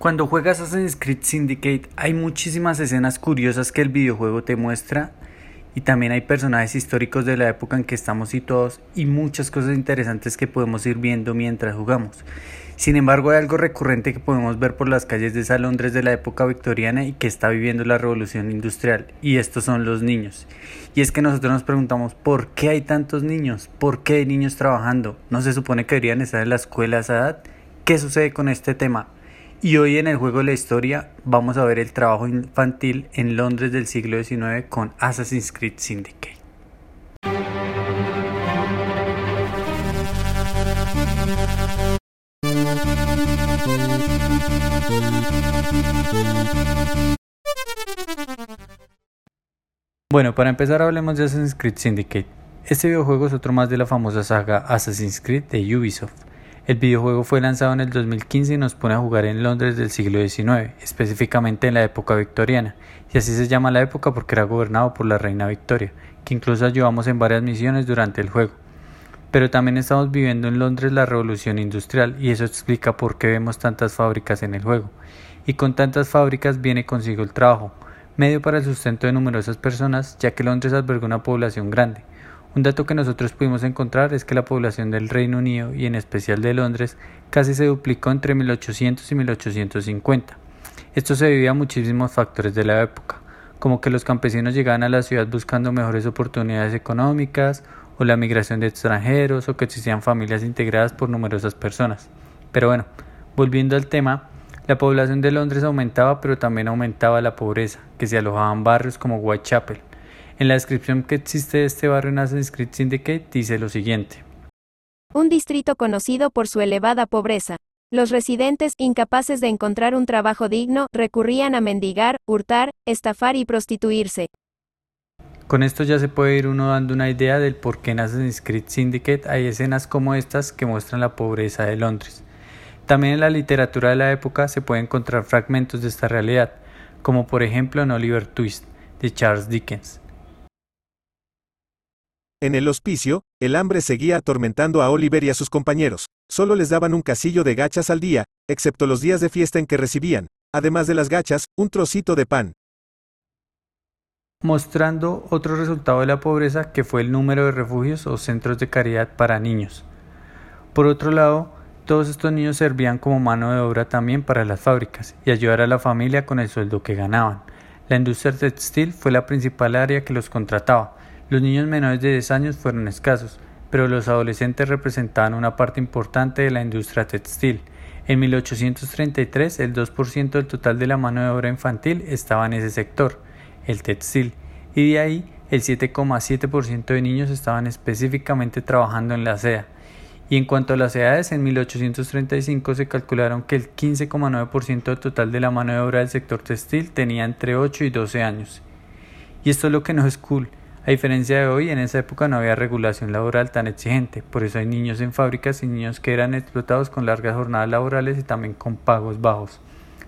Cuando juegas Assassin's Creed Syndicate hay muchísimas escenas curiosas que el videojuego te muestra y también hay personajes históricos de la época en que estamos situados y muchas cosas interesantes que podemos ir viendo mientras jugamos. Sin embargo, hay algo recurrente que podemos ver por las calles de esa Londres de la época victoriana y que está viviendo la revolución industrial, y estos son los niños. Y es que nosotros nos preguntamos, ¿por qué hay tantos niños? ¿Por qué hay niños trabajando? ¿No se supone que deberían estar en la escuela a esa edad? ¿Qué sucede con este tema? Y hoy en el juego de la historia vamos a ver el trabajo infantil en Londres del siglo XIX con Assassin's Creed Syndicate. Bueno, para empezar hablemos de Assassin's Creed Syndicate. Este videojuego es otro más de la famosa saga Assassin's Creed de Ubisoft. El videojuego fue lanzado en el 2015 y nos pone a jugar en Londres del siglo XIX, específicamente en la época victoriana, y así se llama la época porque era gobernado por la reina Victoria, que incluso ayudamos en varias misiones durante el juego. Pero también estamos viviendo en Londres la revolución industrial y eso explica por qué vemos tantas fábricas en el juego. Y con tantas fábricas viene consigo el trabajo, medio para el sustento de numerosas personas, ya que Londres alberga una población grande. Un dato que nosotros pudimos encontrar es que la población del Reino Unido y en especial de Londres casi se duplicó entre 1800 y 1850. Esto se debía a muchísimos factores de la época, como que los campesinos llegaban a la ciudad buscando mejores oportunidades económicas, o la migración de extranjeros, o que existían familias integradas por numerosas personas. Pero bueno, volviendo al tema, la población de Londres aumentaba, pero también aumentaba la pobreza, que se alojaba en barrios como Whitechapel, en la descripción que existe de este barrio en Assassin's Creed Syndicate dice lo siguiente. Un distrito conocido por su elevada pobreza. Los residentes, incapaces de encontrar un trabajo digno, recurrían a mendigar, hurtar, estafar y prostituirse. Con esto ya se puede ir uno dando una idea del por qué en Assassin's Creed Syndicate hay escenas como estas que muestran la pobreza de Londres. También en la literatura de la época se pueden encontrar fragmentos de esta realidad, como por ejemplo en Oliver Twist, de Charles Dickens. En el hospicio, el hambre seguía atormentando a Oliver y a sus compañeros. Solo les daban un casillo de gachas al día, excepto los días de fiesta en que recibían, además de las gachas, un trocito de pan. Mostrando otro resultado de la pobreza que fue el número de refugios o centros de caridad para niños. Por otro lado, todos estos niños servían como mano de obra también para las fábricas y ayudar a la familia con el sueldo que ganaban. La industria textil fue la principal área que los contrataba, los niños menores de 10 años fueron escasos, pero los adolescentes representaban una parte importante de la industria textil. En 1833 el 2% del total de la mano de obra infantil estaba en ese sector, el textil, y de ahí el 7,7% de niños estaban específicamente trabajando en la seda. Y en cuanto a las edades, en 1835 se calcularon que el 15,9% del total de la mano de obra del sector textil tenía entre 8 y 12 años. Y esto es lo que no es cool, a diferencia de hoy, en esa época no había regulación laboral tan exigente, por eso hay niños en fábricas y niños que eran explotados con largas jornadas laborales y también con pagos bajos.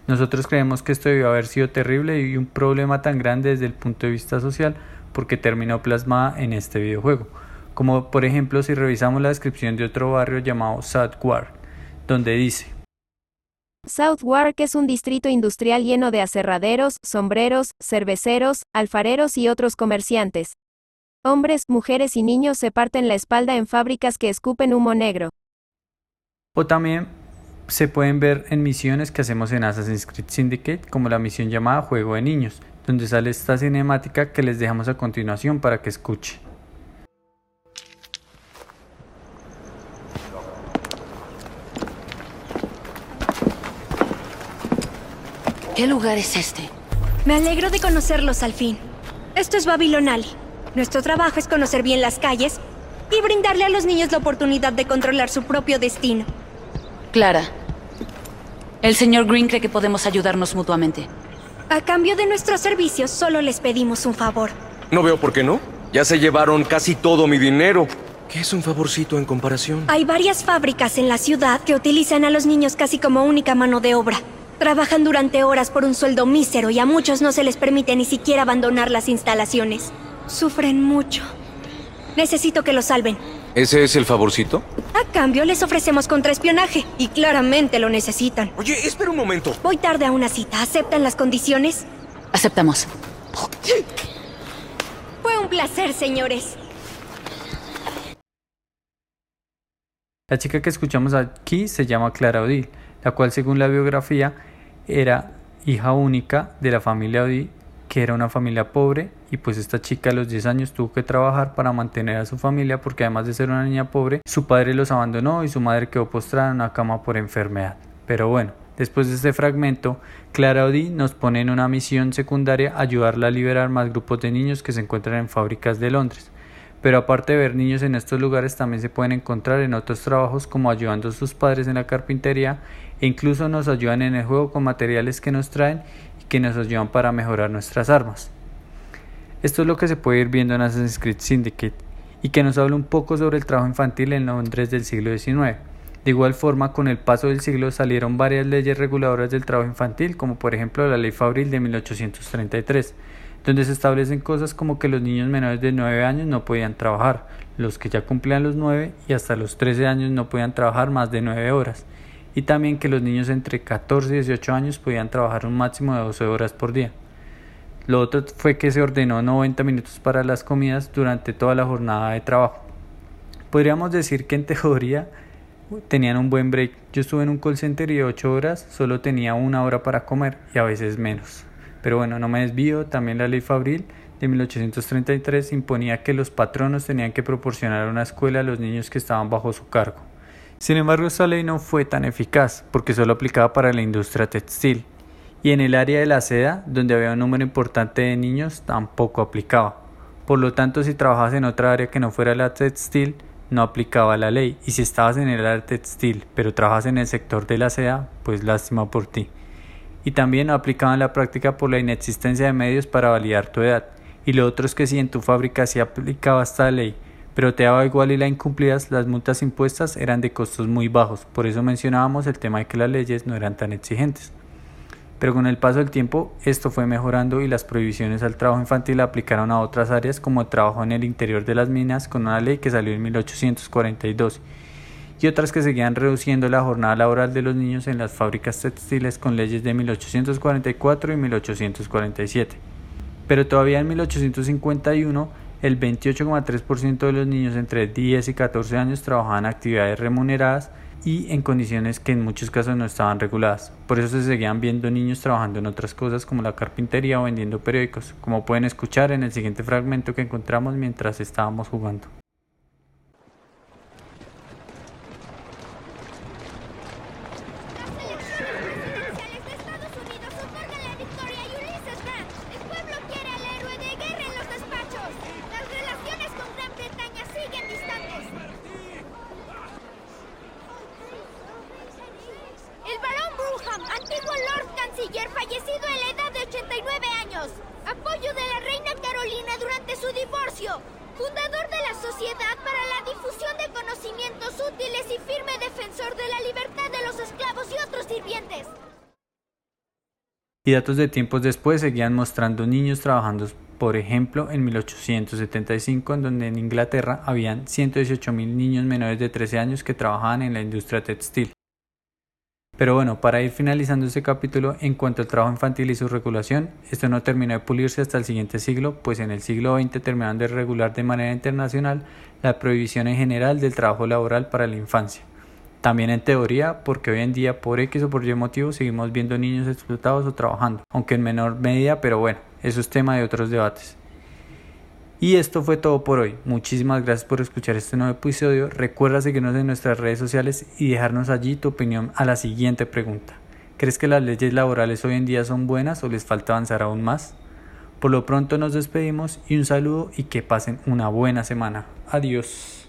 Nosotros creemos que esto debió haber sido terrible y un problema tan grande desde el punto de vista social porque terminó plasmada en este videojuego. Como por ejemplo si revisamos la descripción de otro barrio llamado Southwark, donde dice Southwark es un distrito industrial lleno de aserraderos, sombreros, cerveceros, alfareros y otros comerciantes. Hombres, mujeres y niños se parten la espalda en fábricas que escupen humo negro. O también se pueden ver en misiones que hacemos en Assassin's Creed Syndicate, como la misión llamada Juego de Niños, donde sale esta cinemática que les dejamos a continuación para que escuchen. ¿Qué lugar es este? Me alegro de conocerlos al fin. Esto es Babilonali. Nuestro trabajo es conocer bien las calles y brindarle a los niños la oportunidad de controlar su propio destino. Clara, el señor Green cree que podemos ayudarnos mutuamente. A cambio de nuestros servicios, solo les pedimos un favor. No veo por qué no. Ya se llevaron casi todo mi dinero. ¿Qué es un favorcito en comparación? Hay varias fábricas en la ciudad que utilizan a los niños casi como única mano de obra. Trabajan durante horas por un sueldo mísero y a muchos no se les permite ni siquiera abandonar las instalaciones. Sufren mucho. Necesito que los salven. ¿Ese es el favorcito? A cambio, les ofrecemos contraespionaje. Y claramente lo necesitan. Oye, espera un momento. Voy tarde a una cita. ¿Aceptan las condiciones? Aceptamos. Fue un placer, señores. La chica que escuchamos aquí se llama Clara Odile, la cual según la biografía era hija única de la familia Odile, que era una familia pobre y pues esta chica a los 10 años tuvo que trabajar para mantener a su familia porque además de ser una niña pobre, su padre los abandonó y su madre quedó postrada en una cama por enfermedad. Pero bueno, Después de este fragmento, Clara Odi nos pone en una misión secundaria ayudarla a liberar más grupos de niños que se encuentran en fábricas de Londres. Pero aparte de ver niños en estos lugares, también se pueden encontrar en otros trabajos como ayudando a sus padres en la carpintería e incluso nos ayudan en el juego con materiales que nos traen y que nos ayudan para mejorar nuestras armas. Esto es lo que se puede ir viendo en Assassin's Creed Syndicate y que nos habla un poco sobre el trabajo infantil en Londres del siglo XIX. De igual forma, con el paso del siglo salieron varias leyes reguladoras del trabajo infantil, como por ejemplo la Ley Fabril de 1833, donde se establecen cosas como que los niños menores de 9 años no podían trabajar, los que ya cumplían los 9 y hasta los 13 años no podían trabajar más de 9 horas, y también que los niños entre 14 y 18 años podían trabajar un máximo de 12 horas por día. Lo otro fue que se ordenó 90 minutos para las comidas durante toda la jornada de trabajo. Podríamos decir que en teoría tenían un buen break. Yo estuve en un call center y de 8 horas solo tenía una hora para comer y a veces menos. Pero bueno, no me desvío, también la ley Fabril de 1833 imponía que los patronos tenían que proporcionar una escuela a los niños que estaban bajo su cargo. Sin embargo, esta ley no fue tan eficaz porque solo aplicaba para la industria textil y en el área de la seda, donde había un número importante de niños, tampoco aplicaba. Por lo tanto, si trabajabas en otra área que no fuera la textil, no aplicaba la ley y si estabas en el área textil pero trabajas en el sector de la seda, pues lástima por ti. Y también no aplicaban la práctica por la inexistencia de medios para validar tu edad. Y lo otro es que si en tu fábrica sí aplicaba esta ley, pero te daba igual y la incumplías, las multas impuestas eran de costos muy bajos. Por eso mencionábamos el tema de que las leyes no eran tan exigentes. Pero con el paso del tiempo esto fue mejorando y las prohibiciones al trabajo infantil aplicaron a otras áreas como el trabajo en el interior de las minas con una ley que salió en 1842 y otras que seguían reduciendo la jornada laboral de los niños en las fábricas textiles con leyes de 1844 y 1847. Pero todavía en 1851 el 28,3% de los niños entre 10 y 14 años trabajaban actividades remuneradas y en condiciones que en muchos casos no estaban reguladas. Por eso se seguían viendo niños trabajando en otras cosas como la carpintería o vendiendo periódicos, como pueden escuchar en el siguiente fragmento que encontramos mientras estábamos jugando. Y datos de tiempos después seguían mostrando niños trabajando, por ejemplo, en 1875, en donde en Inglaterra habían 118.000 niños menores de 13 años que trabajaban en la industria textil. Pero bueno, para ir finalizando este capítulo, en cuanto al trabajo infantil y su regulación, esto no terminó de pulirse hasta el siguiente siglo, pues en el siglo XX terminaron de regular de manera internacional la prohibición en general del trabajo laboral para la infancia. También en teoría, porque hoy en día por X o por Y motivo seguimos viendo niños explotados o trabajando, aunque en menor medida, pero bueno, eso es tema de otros debates. Y esto fue todo por hoy. Muchísimas gracias por escuchar este nuevo episodio. Recuerda seguirnos en nuestras redes sociales y dejarnos allí tu opinión a la siguiente pregunta. ¿Crees que las leyes laborales hoy en día son buenas o les falta avanzar aún más? Por lo pronto nos despedimos y un saludo y que pasen una buena semana. Adiós.